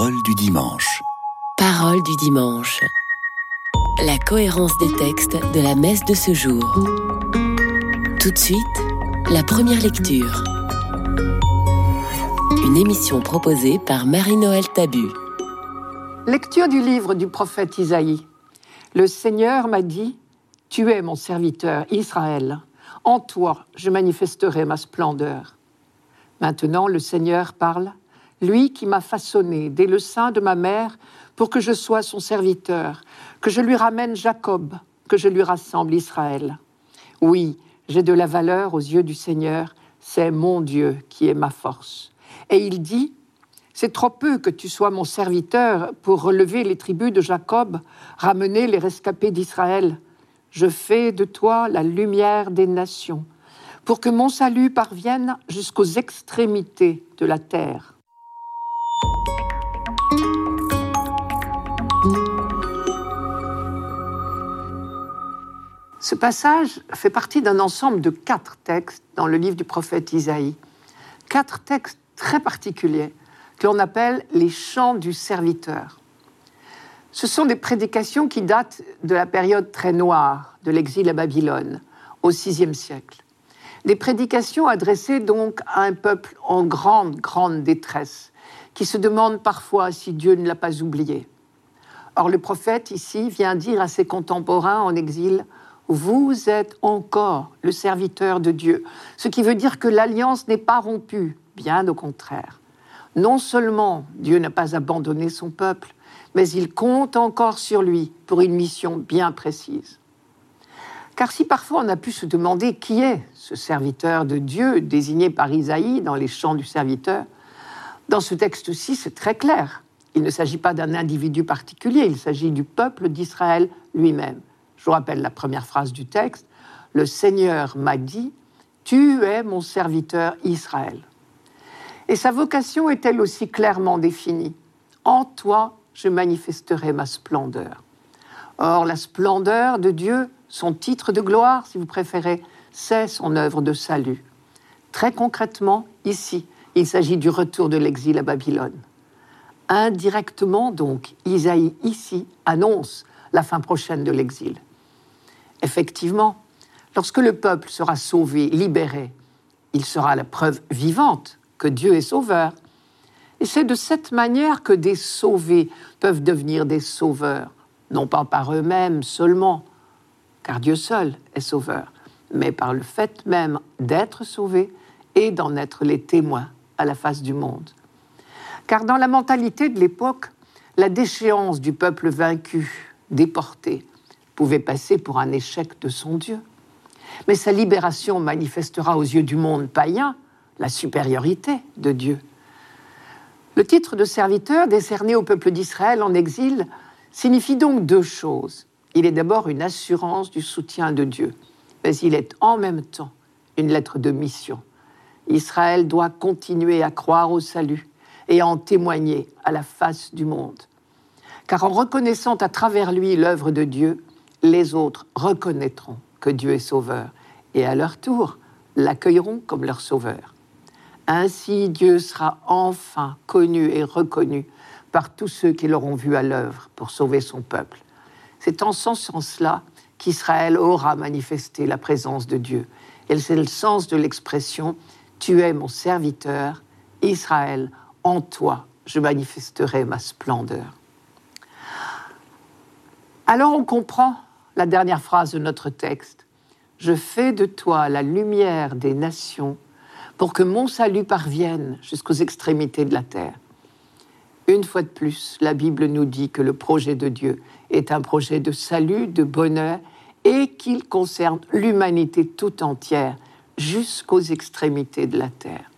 Parole du dimanche. Parole du dimanche. La cohérence des textes de la messe de ce jour. Tout de suite, la première lecture. Une émission proposée par Marie-Noël Tabu. Lecture du livre du prophète Isaïe. Le Seigneur m'a dit, Tu es mon serviteur, Israël. En toi, je manifesterai ma splendeur. Maintenant, le Seigneur parle lui qui m'a façonné dès le sein de ma mère pour que je sois son serviteur, que je lui ramène Jacob, que je lui rassemble Israël. Oui, j'ai de la valeur aux yeux du Seigneur, c'est mon Dieu qui est ma force. Et il dit, c'est trop peu que tu sois mon serviteur pour relever les tribus de Jacob, ramener les rescapés d'Israël. Je fais de toi la lumière des nations, pour que mon salut parvienne jusqu'aux extrémités de la terre. Ce passage fait partie d'un ensemble de quatre textes dans le livre du prophète Isaïe. Quatre textes très particuliers que l'on appelle les chants du serviteur. Ce sont des prédications qui datent de la période très noire de l'exil à Babylone, au VIe siècle. Des prédications adressées donc à un peuple en grande, grande détresse, qui se demande parfois si Dieu ne l'a pas oublié. Or, le prophète ici vient dire à ses contemporains en exil vous êtes encore le serviteur de Dieu. Ce qui veut dire que l'alliance n'est pas rompue, bien au contraire. Non seulement Dieu n'a pas abandonné son peuple, mais il compte encore sur lui pour une mission bien précise. Car si parfois on a pu se demander qui est ce serviteur de Dieu désigné par Isaïe dans les chants du serviteur, dans ce texte-ci, c'est très clair. Il ne s'agit pas d'un individu particulier, il s'agit du peuple d'Israël lui-même. Je vous rappelle la première phrase du texte. Le Seigneur m'a dit, Tu es mon serviteur Israël. Et sa vocation est elle aussi clairement définie. En toi, je manifesterai ma splendeur. Or, la splendeur de Dieu, son titre de gloire, si vous préférez, c'est son œuvre de salut. Très concrètement, ici, il s'agit du retour de l'exil à Babylone. Indirectement, donc, Isaïe, ici, annonce la fin prochaine de l'exil. Effectivement, lorsque le peuple sera sauvé, libéré, il sera la preuve vivante que Dieu est sauveur. Et c'est de cette manière que des sauvés peuvent devenir des sauveurs, non pas par eux-mêmes seulement, car Dieu seul est sauveur, mais par le fait même d'être sauvés et d'en être les témoins à la face du monde. Car dans la mentalité de l'époque, la déchéance du peuple vaincu, déporté, pouvait passer pour un échec de son Dieu. Mais sa libération manifestera aux yeux du monde païen la supériorité de Dieu. Le titre de serviteur décerné au peuple d'Israël en exil signifie donc deux choses. Il est d'abord une assurance du soutien de Dieu, mais il est en même temps une lettre de mission. Israël doit continuer à croire au salut et à en témoigner à la face du monde. Car en reconnaissant à travers lui l'œuvre de Dieu, les autres reconnaîtront que Dieu est sauveur et à leur tour l'accueilleront comme leur sauveur. Ainsi Dieu sera enfin connu et reconnu par tous ceux qui l'auront vu à l'œuvre pour sauver son peuple. C'est en ce sens-là qu'Israël aura manifesté la présence de Dieu. Et c'est le sens de l'expression Tu es mon serviteur, Israël, en toi je manifesterai ma splendeur. Alors on comprend la dernière phrase de notre texte. Je fais de toi la lumière des nations pour que mon salut parvienne jusqu'aux extrémités de la terre. Une fois de plus, la Bible nous dit que le projet de Dieu est un projet de salut, de bonheur, et qu'il concerne l'humanité tout entière jusqu'aux extrémités de la terre.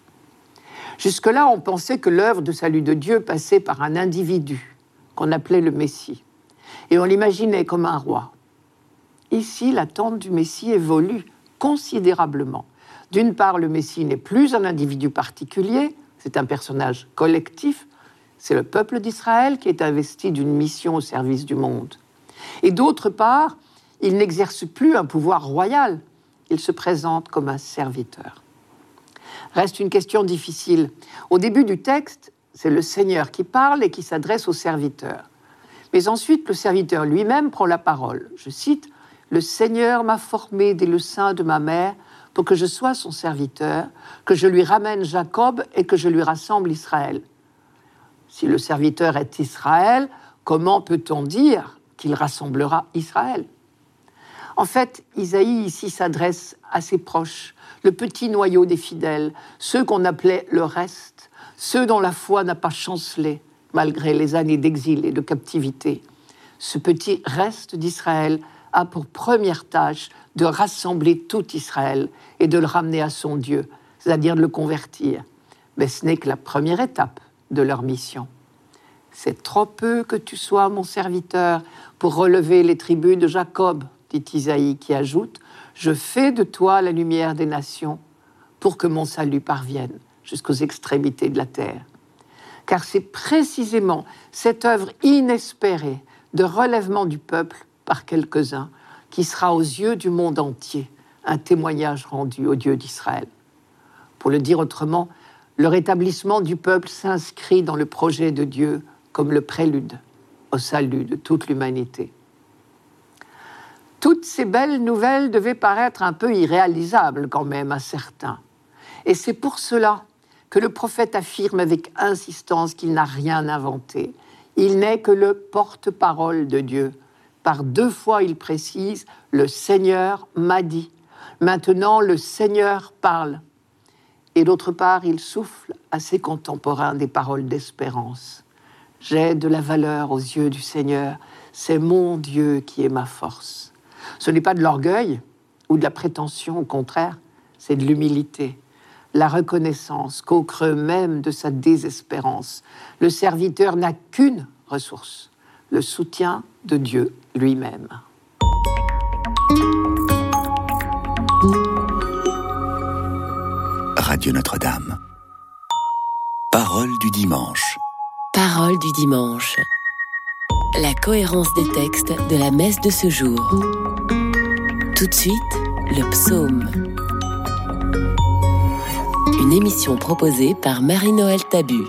Jusque-là, on pensait que l'œuvre de salut de Dieu passait par un individu qu'on appelait le Messie, et on l'imaginait comme un roi. Ici, l'attente du Messie évolue considérablement. D'une part, le Messie n'est plus un individu particulier, c'est un personnage collectif, c'est le peuple d'Israël qui est investi d'une mission au service du monde. Et d'autre part, il n'exerce plus un pouvoir royal, il se présente comme un serviteur. Reste une question difficile. Au début du texte, c'est le Seigneur qui parle et qui s'adresse au serviteur. Mais ensuite, le serviteur lui-même prend la parole. Je cite, Le Seigneur m'a formé dès le sein de ma mère pour que je sois son serviteur, que je lui ramène Jacob et que je lui rassemble Israël. Si le serviteur est Israël, comment peut-on dire qu'il rassemblera Israël? En fait, Isaïe ici s'adresse à ses proches, le petit noyau des fidèles, ceux qu'on appelait le reste, ceux dont la foi n'a pas chancelé malgré les années d'exil et de captivité. Ce petit reste d'Israël a pour première tâche de rassembler tout Israël et de le ramener à son Dieu, c'est-à-dire de le convertir. Mais ce n'est que la première étape de leur mission. C'est trop peu que tu sois mon serviteur pour relever les tribus de Jacob, dit Isaïe, qui ajoute Je fais de toi la lumière des nations pour que mon salut parvienne jusqu'aux extrémités de la terre. Car c'est précisément cette œuvre inespérée de relèvement du peuple par quelques-uns qui sera aux yeux du monde entier un témoignage rendu au Dieu d'Israël. Pour le dire autrement, le rétablissement du peuple s'inscrit dans le projet de Dieu comme le prélude au salut de toute l'humanité. Toutes ces belles nouvelles devaient paraître un peu irréalisables quand même à certains. Et c'est pour cela que le prophète affirme avec insistance qu'il n'a rien inventé. Il n'est que le porte-parole de Dieu, par deux fois, il précise, le Seigneur m'a dit. Maintenant, le Seigneur parle. Et d'autre part, il souffle à ses contemporains des paroles d'espérance. J'ai de la valeur aux yeux du Seigneur. C'est mon Dieu qui est ma force. Ce n'est pas de l'orgueil ou de la prétention, au contraire, c'est de l'humilité, la reconnaissance qu'au creux même de sa désespérance, le serviteur n'a qu'une ressource, le soutien de Dieu lui-même. Radio Notre-Dame. Parole du dimanche. Parole du dimanche. La cohérence des textes de la messe de ce jour. Tout de suite, le psaume. Une émission proposée par Marie-Noël Tabu.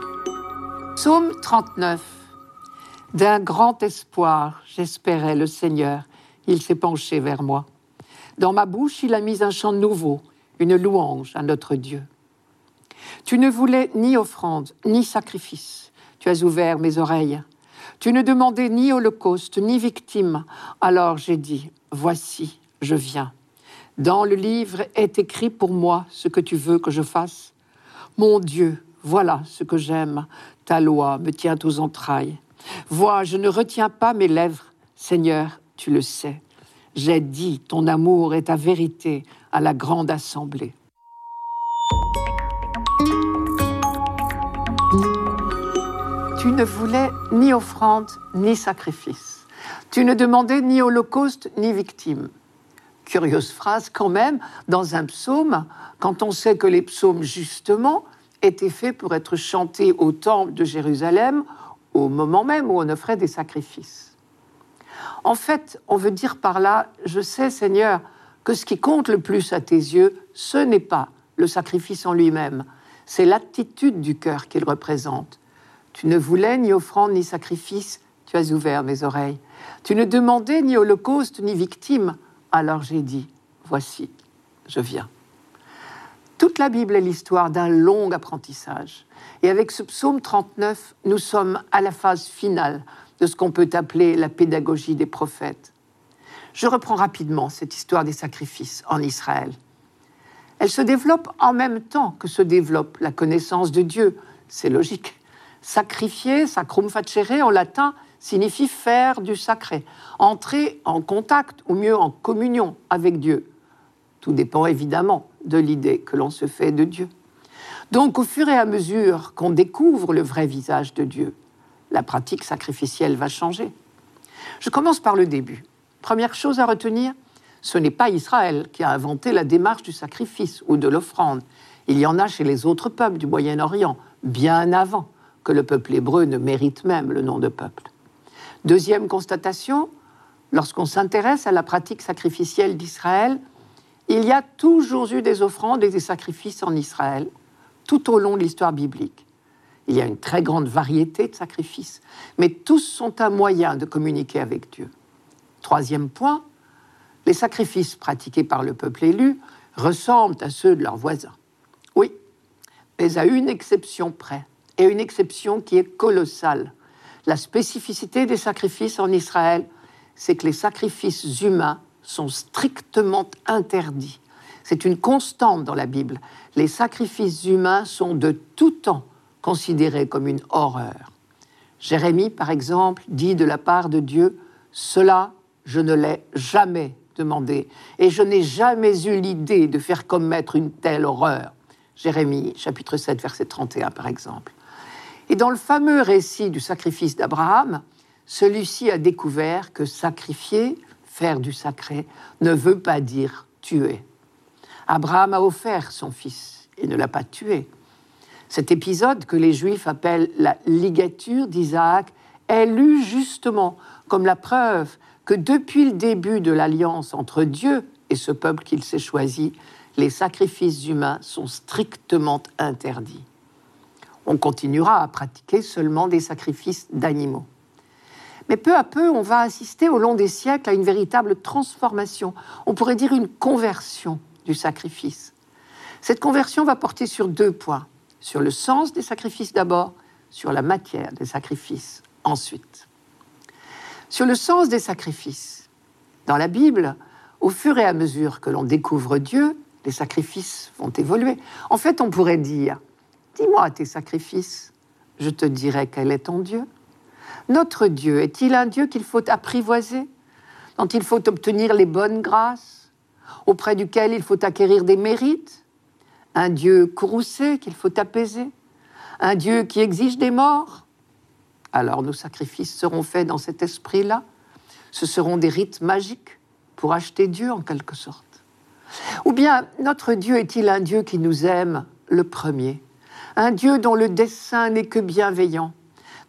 Psaume 39. D'un grand espoir, j'espérais le Seigneur. Il s'est penché vers moi. Dans ma bouche, il a mis un chant nouveau, une louange à notre Dieu. Tu ne voulais ni offrande, ni sacrifice. Tu as ouvert mes oreilles. Tu ne demandais ni holocauste, ni victime. Alors j'ai dit, voici, je viens. Dans le livre est écrit pour moi ce que tu veux que je fasse. Mon Dieu, voilà ce que j'aime. Ta loi me tient aux entrailles. Vois, je ne retiens pas mes lèvres. Seigneur, tu le sais. J'ai dit, ton amour est ta vérité à la grande assemblée. Tu ne voulais ni offrande ni sacrifice. Tu ne demandais ni holocauste ni victime. Curieuse phrase quand même dans un psaume, quand on sait que les psaumes justement étaient faits pour être chantés au temple de Jérusalem au moment même où on offrait des sacrifices. En fait, on veut dire par là, je sais Seigneur, que ce qui compte le plus à tes yeux, ce n'est pas le sacrifice en lui-même, c'est l'attitude du cœur qu'il représente. Tu ne voulais ni offrande ni sacrifice, tu as ouvert mes oreilles. Tu ne demandais ni holocauste ni victime, alors j'ai dit, voici, je viens. Toute la Bible est l'histoire d'un long apprentissage. Et avec ce psaume 39, nous sommes à la phase finale de ce qu'on peut appeler la pédagogie des prophètes. Je reprends rapidement cette histoire des sacrifices en Israël. Elle se développe en même temps que se développe la connaissance de Dieu. C'est logique. Sacrifier, sacrum facere en latin, signifie faire du sacré, entrer en contact, ou mieux en communion avec Dieu. Tout dépend évidemment de l'idée que l'on se fait de Dieu. Donc au fur et à mesure qu'on découvre le vrai visage de Dieu, la pratique sacrificielle va changer. Je commence par le début. Première chose à retenir, ce n'est pas Israël qui a inventé la démarche du sacrifice ou de l'offrande. Il y en a chez les autres peuples du Moyen-Orient, bien avant que le peuple hébreu ne mérite même le nom de peuple. Deuxième constatation, lorsqu'on s'intéresse à la pratique sacrificielle d'Israël, il y a toujours eu des offrandes et des sacrifices en Israël, tout au long de l'histoire biblique. Il y a une très grande variété de sacrifices, mais tous sont un moyen de communiquer avec Dieu. Troisième point, les sacrifices pratiqués par le peuple élu ressemblent à ceux de leurs voisins. Oui, mais à une exception près, et une exception qui est colossale. La spécificité des sacrifices en Israël, c'est que les sacrifices humains sont strictement interdits. C'est une constante dans la Bible. Les sacrifices humains sont de tout temps considérés comme une horreur. Jérémie, par exemple, dit de la part de Dieu, Cela, je ne l'ai jamais demandé, et je n'ai jamais eu l'idée de faire commettre une telle horreur. Jérémie, chapitre 7, verset 31, par exemple. Et dans le fameux récit du sacrifice d'Abraham, celui-ci a découvert que sacrifier, faire du sacré, ne veut pas dire tuer. Abraham a offert son fils et ne l'a pas tué. Cet épisode que les Juifs appellent la ligature d'Isaac est lu justement comme la preuve que depuis le début de l'alliance entre Dieu et ce peuple qu'il s'est choisi, les sacrifices humains sont strictement interdits. On continuera à pratiquer seulement des sacrifices d'animaux. Mais peu à peu, on va assister au long des siècles à une véritable transformation, on pourrait dire une conversion du sacrifice. Cette conversion va porter sur deux points, sur le sens des sacrifices d'abord, sur la matière des sacrifices ensuite. Sur le sens des sacrifices, dans la Bible, au fur et à mesure que l'on découvre Dieu, les sacrifices vont évoluer. En fait, on pourrait dire, dis-moi tes sacrifices, je te dirai quel est ton Dieu. Notre Dieu est-il un Dieu qu'il faut apprivoiser, dont il faut obtenir les bonnes grâces, auprès duquel il faut acquérir des mérites, un Dieu courroucé qu'il faut apaiser, un Dieu qui exige des morts? Alors nos sacrifices seront faits dans cet esprit-là. Ce seront des rites magiques pour acheter Dieu en quelque sorte. Ou bien notre Dieu est-il un Dieu qui nous aime le premier, un Dieu dont le dessein n'est que bienveillant,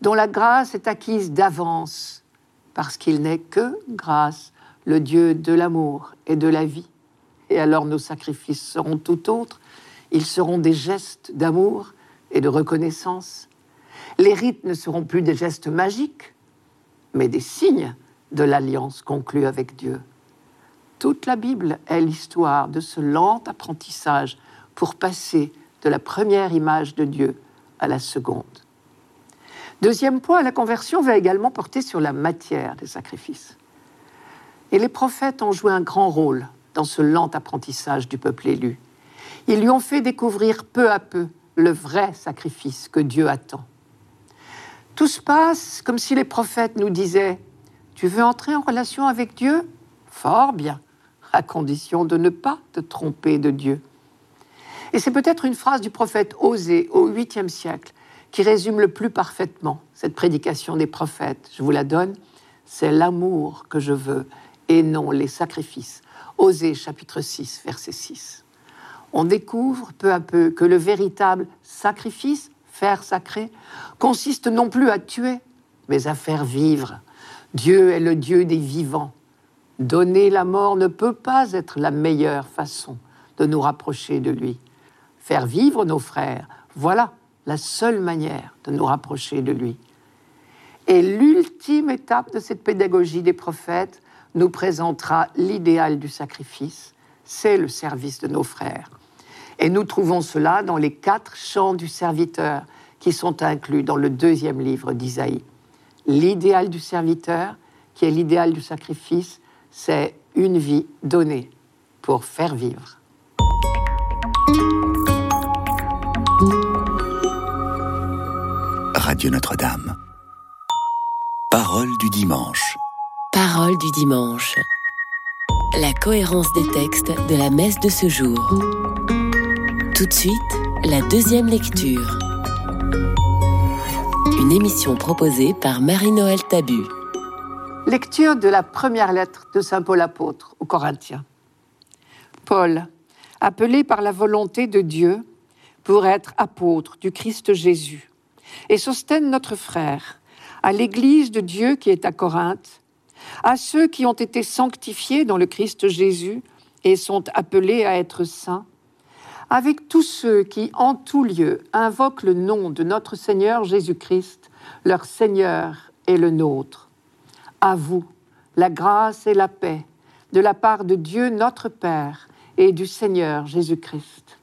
dont la grâce est acquise d'avance, parce qu'il n'est que grâce, le Dieu de l'amour et de la vie. Et alors nos sacrifices seront tout autres, ils seront des gestes d'amour et de reconnaissance. Les rites ne seront plus des gestes magiques, mais des signes de l'alliance conclue avec Dieu. Toute la Bible est l'histoire de ce lent apprentissage pour passer de la première image de Dieu à la seconde. Deuxième point, la conversion va également porter sur la matière des sacrifices. Et les prophètes ont joué un grand rôle dans ce lent apprentissage du peuple élu. Ils lui ont fait découvrir peu à peu le vrai sacrifice que Dieu attend. Tout se passe comme si les prophètes nous disaient Tu veux entrer en relation avec Dieu? Fort bien, à condition de ne pas te tromper de Dieu. Et c'est peut-être une phrase du prophète Osée au 8e siècle qui résume le plus parfaitement cette prédication des prophètes. Je vous la donne. C'est l'amour que je veux et non les sacrifices. Osée chapitre 6, verset 6. On découvre peu à peu que le véritable sacrifice, faire sacré, consiste non plus à tuer, mais à faire vivre. Dieu est le Dieu des vivants. Donner la mort ne peut pas être la meilleure façon de nous rapprocher de lui. Faire vivre nos frères, voilà la seule manière de nous rapprocher de lui. Et l'ultime étape de cette pédagogie des prophètes nous présentera l'idéal du sacrifice, c'est le service de nos frères. Et nous trouvons cela dans les quatre chants du serviteur qui sont inclus dans le deuxième livre d'Isaïe. L'idéal du serviteur, qui est l'idéal du sacrifice, c'est une vie donnée pour faire vivre. Radio Notre-Dame. Parole du dimanche. Parole du dimanche. La cohérence des textes de la messe de ce jour. Tout de suite, la deuxième lecture. Une émission proposée par Marie-Noël Tabu. Lecture de la première lettre de Saint Paul apôtre aux Corinthiens. Paul, appelé par la volonté de Dieu pour être apôtre du Christ Jésus et Sostène notre frère, à l'Église de Dieu qui est à Corinthe, à ceux qui ont été sanctifiés dans le Christ Jésus et sont appelés à être saints, avec tous ceux qui, en tout lieu, invoquent le nom de notre Seigneur Jésus-Christ, leur Seigneur et le nôtre. À vous, la grâce et la paix de la part de Dieu notre Père et du Seigneur Jésus-Christ.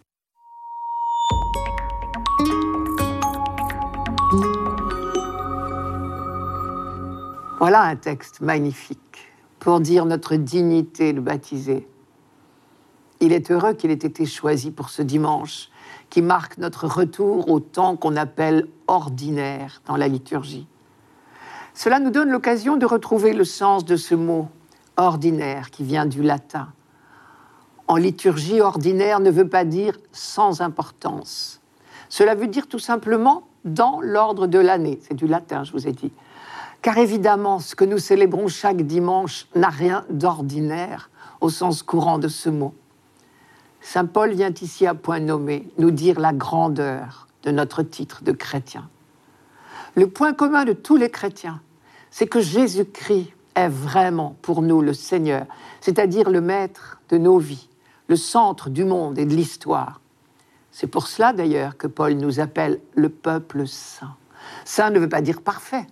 Voilà un texte magnifique pour dire notre dignité de baptisé. Il est heureux qu'il ait été choisi pour ce dimanche, qui marque notre retour au temps qu'on appelle ordinaire dans la liturgie. Cela nous donne l'occasion de retrouver le sens de ce mot ordinaire qui vient du latin. En liturgie, ordinaire ne veut pas dire sans importance. Cela veut dire tout simplement dans l'ordre de l'année. C'est du latin, je vous ai dit. Car évidemment, ce que nous célébrons chaque dimanche n'a rien d'ordinaire au sens courant de ce mot. Saint Paul vient ici à point nommé nous dire la grandeur de notre titre de chrétien. Le point commun de tous les chrétiens, c'est que Jésus-Christ est vraiment pour nous le Seigneur, c'est-à-dire le maître de nos vies, le centre du monde et de l'histoire. C'est pour cela d'ailleurs que Paul nous appelle le peuple saint. Saint ne veut pas dire parfait,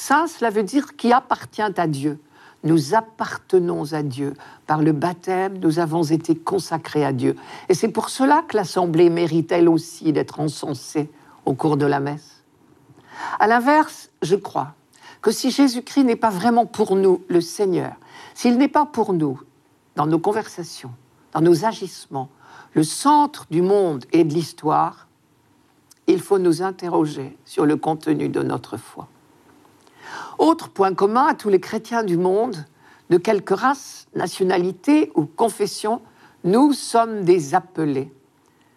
Saint, cela veut dire qui appartient à Dieu. Nous appartenons à Dieu. Par le baptême, nous avons été consacrés à Dieu. Et c'est pour cela que l'Assemblée mérite elle aussi d'être encensée au cours de la messe. À l'inverse, je crois que si Jésus-Christ n'est pas vraiment pour nous le Seigneur, s'il n'est pas pour nous dans nos conversations, dans nos agissements, le centre du monde et de l'histoire, il faut nous interroger sur le contenu de notre foi. Autre point commun à tous les chrétiens du monde, de quelque race, nationalité ou confession, nous sommes des appelés.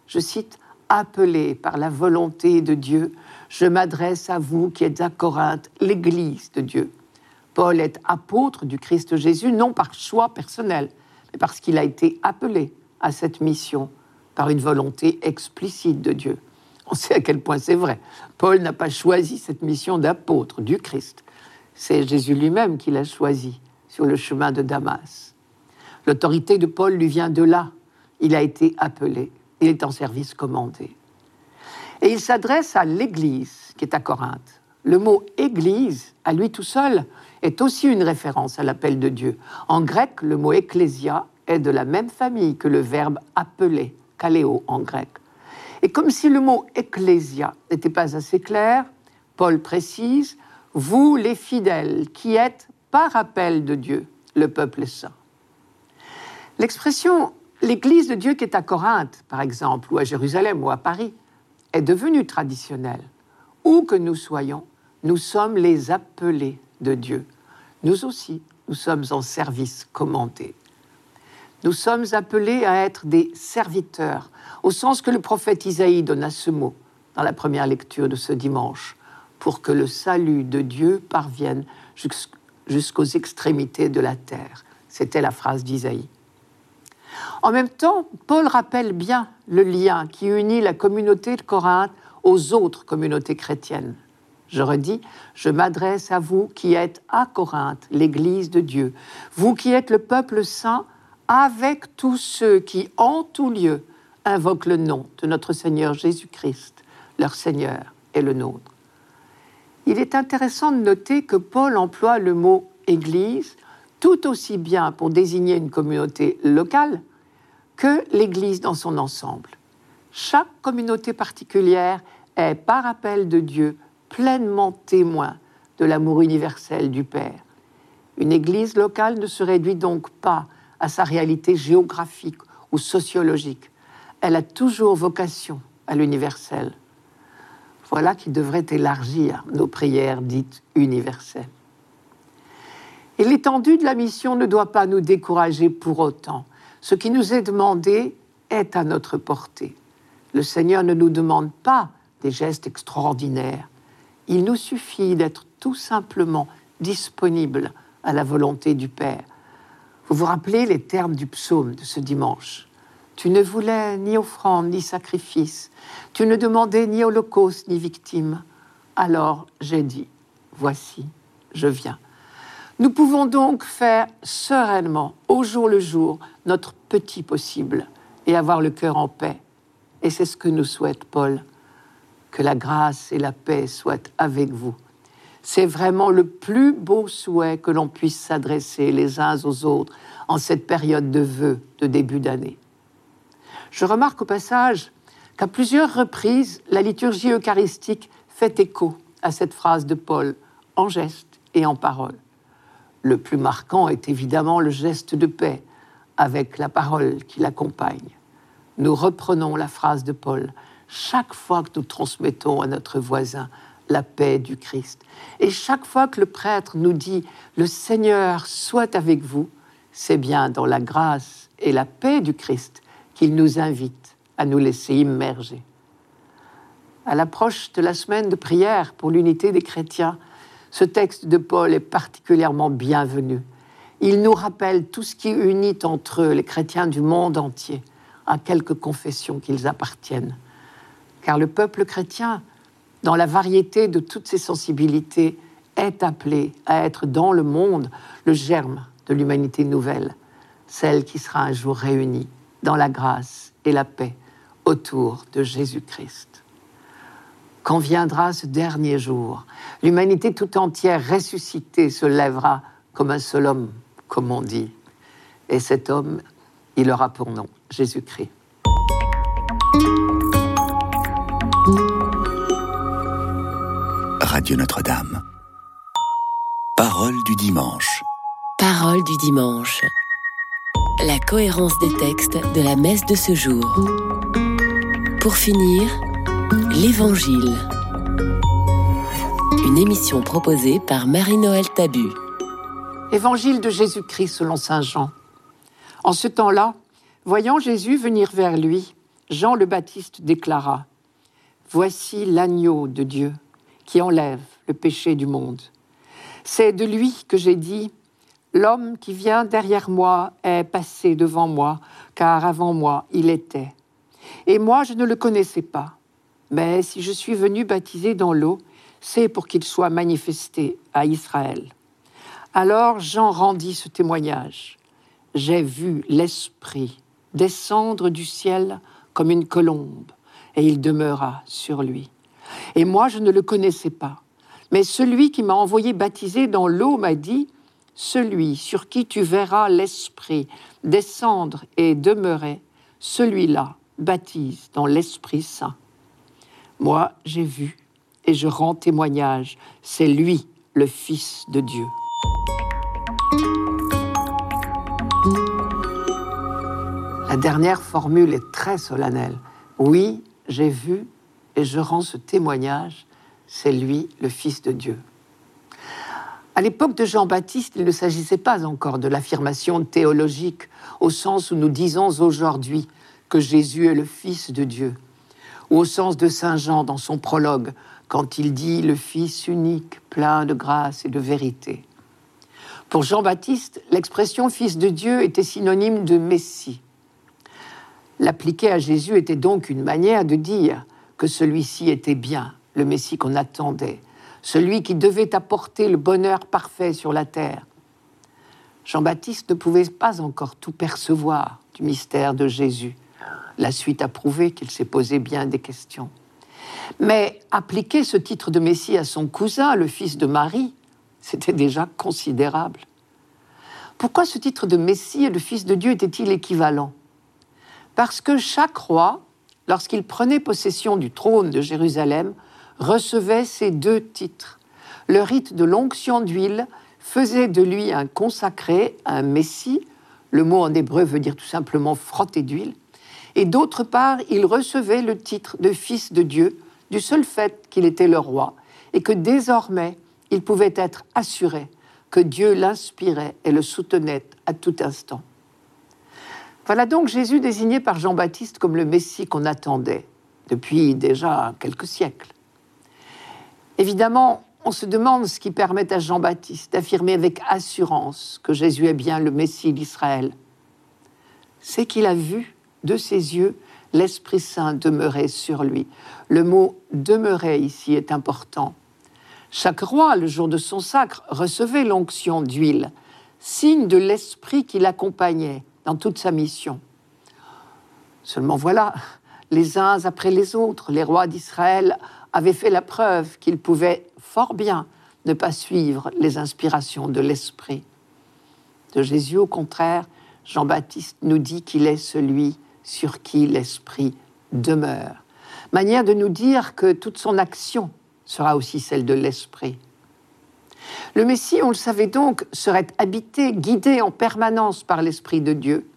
Je cite, appelés par la volonté de Dieu, je m'adresse à vous qui êtes à Corinthe, l'Église de Dieu. Paul est apôtre du Christ Jésus, non par choix personnel, mais parce qu'il a été appelé à cette mission par une volonté explicite de Dieu. On sait à quel point c'est vrai. Paul n'a pas choisi cette mission d'apôtre du Christ. C'est Jésus lui-même qui l'a choisi sur le chemin de Damas. L'autorité de Paul lui vient de là. Il a été appelé. Il est en service commandé. Et il s'adresse à l'Église qui est à Corinthe. Le mot Église, à lui tout seul, est aussi une référence à l'appel de Dieu. En grec, le mot ecclésia est de la même famille que le verbe appeler, kaléo en grec. Et comme si le mot ecclésia n'était pas assez clair, Paul précise vous les fidèles qui êtes par appel de Dieu, le peuple saint. L'expression l'Église de Dieu qui est à Corinthe, par exemple, ou à Jérusalem, ou à Paris, est devenue traditionnelle. Où que nous soyons, nous sommes les appelés de Dieu. Nous aussi, nous sommes en service commandé. Nous sommes appelés à être des serviteurs, au sens que le prophète Isaïe donne à ce mot dans la première lecture de ce dimanche pour que le salut de Dieu parvienne jusqu'aux extrémités de la terre. C'était la phrase d'Isaïe. En même temps, Paul rappelle bien le lien qui unit la communauté de Corinthe aux autres communautés chrétiennes. Je redis, je m'adresse à vous qui êtes à Corinthe, l'Église de Dieu, vous qui êtes le peuple saint, avec tous ceux qui, en tout lieu, invoquent le nom de notre Seigneur Jésus-Christ, leur Seigneur et le nôtre il est intéressant de noter que Paul emploie le mot Église tout aussi bien pour désigner une communauté locale que l'Église dans son ensemble. Chaque communauté particulière est, par appel de Dieu, pleinement témoin de l'amour universel du Père. Une Église locale ne se réduit donc pas à sa réalité géographique ou sociologique. Elle a toujours vocation à l'universel. Voilà qui devrait élargir nos prières dites universelles. Et l'étendue de la mission ne doit pas nous décourager pour autant. Ce qui nous est demandé est à notre portée. Le Seigneur ne nous demande pas des gestes extraordinaires. Il nous suffit d'être tout simplement disponible à la volonté du Père. Vous vous rappelez les termes du psaume de ce dimanche. Tu ne voulais ni offrande ni sacrifice, tu ne demandais ni holocauste ni victime. Alors j'ai dit, voici, je viens. Nous pouvons donc faire sereinement, au jour le jour, notre petit possible et avoir le cœur en paix Et c'est ce que nous souhaite Paul, que la grâce et la paix soient avec vous. C'est vraiment le plus beau souhait que l'on puisse s'adresser les uns aux autres en cette période de vœux de début d'année. Je remarque au passage qu'à plusieurs reprises, la liturgie eucharistique fait écho à cette phrase de Paul, en geste et en parole. Le plus marquant est évidemment le geste de paix, avec la parole qui l'accompagne. Nous reprenons la phrase de Paul chaque fois que nous transmettons à notre voisin la paix du Christ. Et chaque fois que le prêtre nous dit Le Seigneur soit avec vous, c'est bien dans la grâce et la paix du Christ qu'il nous invite à nous laisser immerger. À l'approche de la semaine de prière pour l'unité des chrétiens, ce texte de Paul est particulièrement bienvenu. Il nous rappelle tout ce qui unit entre eux les chrétiens du monde entier, à quelque confession qu'ils appartiennent. Car le peuple chrétien, dans la variété de toutes ses sensibilités, est appelé à être dans le monde le germe de l'humanité nouvelle, celle qui sera un jour réunie dans la grâce et la paix autour de Jésus-Christ. Quand viendra ce dernier jour, l'humanité tout entière ressuscitée se lèvera comme un seul homme, comme on dit. Et cet homme, il aura pour nom Jésus-Christ. Radio Notre-Dame. Parole du dimanche. Parole du dimanche. La cohérence des textes de la messe de ce jour. Pour finir, l'Évangile. Une émission proposée par Marie-Noël Tabu. Évangile de Jésus-Christ selon Saint Jean. En ce temps-là, voyant Jésus venir vers lui, Jean le Baptiste déclara Voici l'agneau de Dieu qui enlève le péché du monde. C'est de lui que j'ai dit L'homme qui vient derrière moi est passé devant moi, car avant moi il était. Et moi je ne le connaissais pas. Mais si je suis venu baptiser dans l'eau, c'est pour qu'il soit manifesté à Israël. Alors Jean rendit ce témoignage. J'ai vu l'Esprit descendre du ciel comme une colombe, et il demeura sur lui. Et moi, je ne le connaissais pas. Mais celui qui m'a envoyé baptiser dans l'eau m'a dit, Celui sur qui tu verras l'Esprit descendre et demeurer, celui-là baptise dans l'Esprit Saint. Moi, j'ai vu et je rends témoignage, c'est lui le Fils de Dieu. La dernière formule est très solennelle. Oui, j'ai vu et je rends ce témoignage, c'est lui le Fils de Dieu. À l'époque de Jean-Baptiste, il ne s'agissait pas encore de l'affirmation théologique au sens où nous disons aujourd'hui que Jésus est le Fils de Dieu, ou au sens de Saint Jean dans son prologue, quand il dit le Fils unique, plein de grâce et de vérité. Pour Jean-Baptiste, l'expression Fils de Dieu était synonyme de Messie. L'appliquer à Jésus était donc une manière de dire que celui-ci était bien, le Messie qu'on attendait, celui qui devait apporter le bonheur parfait sur la terre. Jean-Baptiste ne pouvait pas encore tout percevoir du mystère de Jésus. La suite a prouvé qu'il s'est posé bien des questions. Mais appliquer ce titre de Messie à son cousin, le fils de Marie, c'était déjà considérable. Pourquoi ce titre de Messie et de fils de Dieu était-il équivalent? Parce que chaque roi, lorsqu'il prenait possession du trône de Jérusalem, recevait ces deux titres. Le rite de l'onction d'huile faisait de lui un consacré, un messie, le mot en hébreu veut dire tout simplement frotter d'huile, et d'autre part, il recevait le titre de fils de Dieu du seul fait qu'il était le roi, et que désormais il pouvait être assuré que Dieu l'inspirait et le soutenait à tout instant. Voilà donc Jésus désigné par Jean-Baptiste comme le Messie qu'on attendait depuis déjà quelques siècles. Évidemment, on se demande ce qui permet à Jean-Baptiste d'affirmer avec assurance que Jésus est bien le Messie d'Israël. C'est qu'il a vu de ses yeux l'Esprit Saint demeurer sur lui. Le mot demeurer ici est important. Chaque roi, le jour de son sacre, recevait l'onction d'huile, signe de l'Esprit qui l'accompagnait dans toute sa mission. Seulement voilà, les uns après les autres. Les rois d'Israël avaient fait la preuve qu'ils pouvaient fort bien ne pas suivre les inspirations de l'Esprit. De Jésus, au contraire, Jean-Baptiste nous dit qu'il est celui sur qui l'Esprit demeure. Manière de nous dire que toute son action sera aussi celle de l'Esprit. Le Messie, on le savait donc, serait habité, guidé en permanence par l'Esprit de Dieu.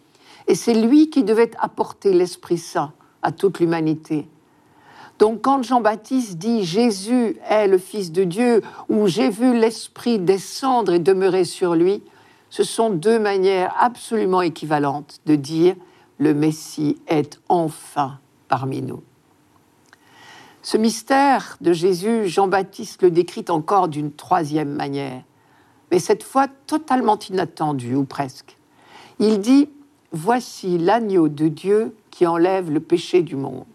Et c'est lui qui devait apporter l'Esprit Saint à toute l'humanité. Donc quand Jean-Baptiste dit Jésus est le Fils de Dieu ou j'ai vu l'Esprit descendre et demeurer sur lui, ce sont deux manières absolument équivalentes de dire le Messie est enfin parmi nous. Ce mystère de Jésus, Jean-Baptiste le décrit encore d'une troisième manière, mais cette fois totalement inattendue ou presque. Il dit, Voici l'agneau de Dieu qui enlève le péché du monde.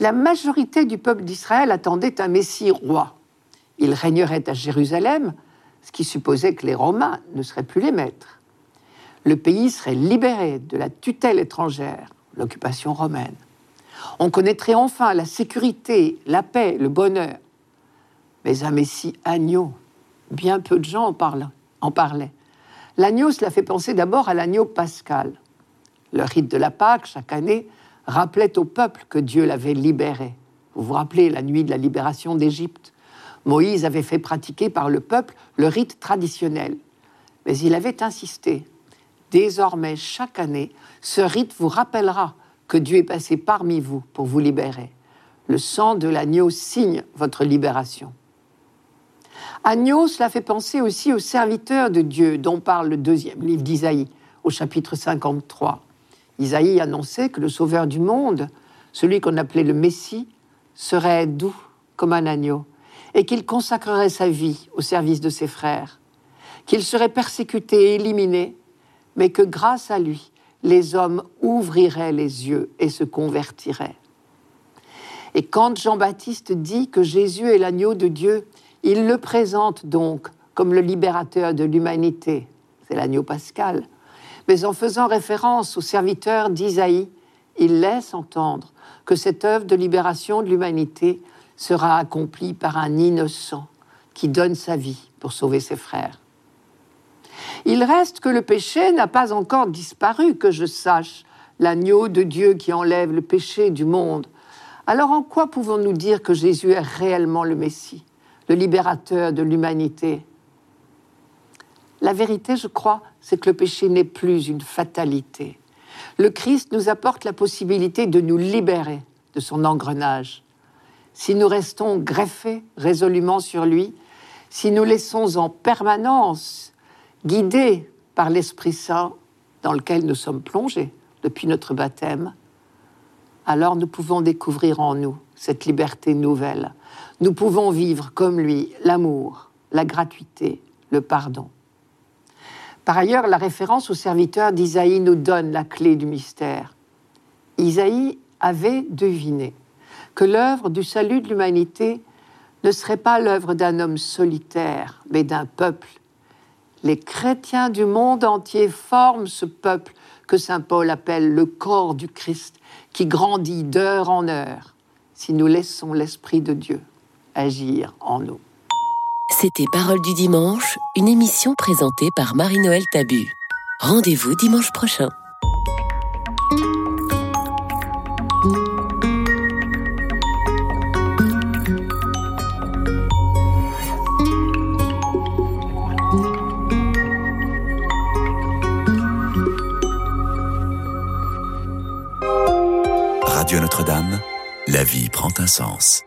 La majorité du peuple d'Israël attendait un Messie roi. Il régnerait à Jérusalem, ce qui supposait que les Romains ne seraient plus les maîtres. Le pays serait libéré de la tutelle étrangère, l'occupation romaine. On connaîtrait enfin la sécurité, la paix, le bonheur. Mais un Messie agneau, bien peu de gens en, en parlaient. L'agneau, cela fait penser d'abord à l'agneau pascal. Le rite de la Pâque, chaque année, rappelait au peuple que Dieu l'avait libéré. Vous vous rappelez la nuit de la libération d'Égypte Moïse avait fait pratiquer par le peuple le rite traditionnel. Mais il avait insisté. Désormais, chaque année, ce rite vous rappellera que Dieu est passé parmi vous pour vous libérer. Le sang de l'agneau signe votre libération. Agneau, cela fait penser aussi aux serviteurs de Dieu dont parle le deuxième livre d'Isaïe, au chapitre 53. Isaïe annonçait que le sauveur du monde, celui qu'on appelait le Messie, serait doux comme un agneau, et qu'il consacrerait sa vie au service de ses frères, qu'il serait persécuté et éliminé, mais que grâce à lui, les hommes ouvriraient les yeux et se convertiraient. Et quand Jean-Baptiste dit que Jésus est l'agneau de Dieu, il le présente donc comme le libérateur de l'humanité. C'est l'agneau pascal. Mais en faisant référence au serviteur d'Isaïe, il laisse entendre que cette œuvre de libération de l'humanité sera accomplie par un innocent qui donne sa vie pour sauver ses frères. Il reste que le péché n'a pas encore disparu, que je sache, l'agneau de Dieu qui enlève le péché du monde. Alors en quoi pouvons-nous dire que Jésus est réellement le Messie, le libérateur de l'humanité? La vérité, je crois, c'est que le péché n'est plus une fatalité. Le Christ nous apporte la possibilité de nous libérer de son engrenage. Si nous restons greffés résolument sur lui, si nous laissons en permanence guidés par l'Esprit Saint dans lequel nous sommes plongés depuis notre baptême, alors nous pouvons découvrir en nous cette liberté nouvelle. Nous pouvons vivre comme lui l'amour, la gratuité, le pardon. Par ailleurs, la référence au serviteur d'Isaïe nous donne la clé du mystère. Isaïe avait deviné que l'œuvre du salut de l'humanité ne serait pas l'œuvre d'un homme solitaire, mais d'un peuple les chrétiens du monde entier forment ce peuple que Saint Paul appelle le corps du Christ, qui grandit d'heure en heure si nous laissons l'Esprit de Dieu agir en nous. C'était Parole du dimanche, une émission présentée par Marie-Noël Tabu. Rendez-vous dimanche prochain. La vie prend un sens.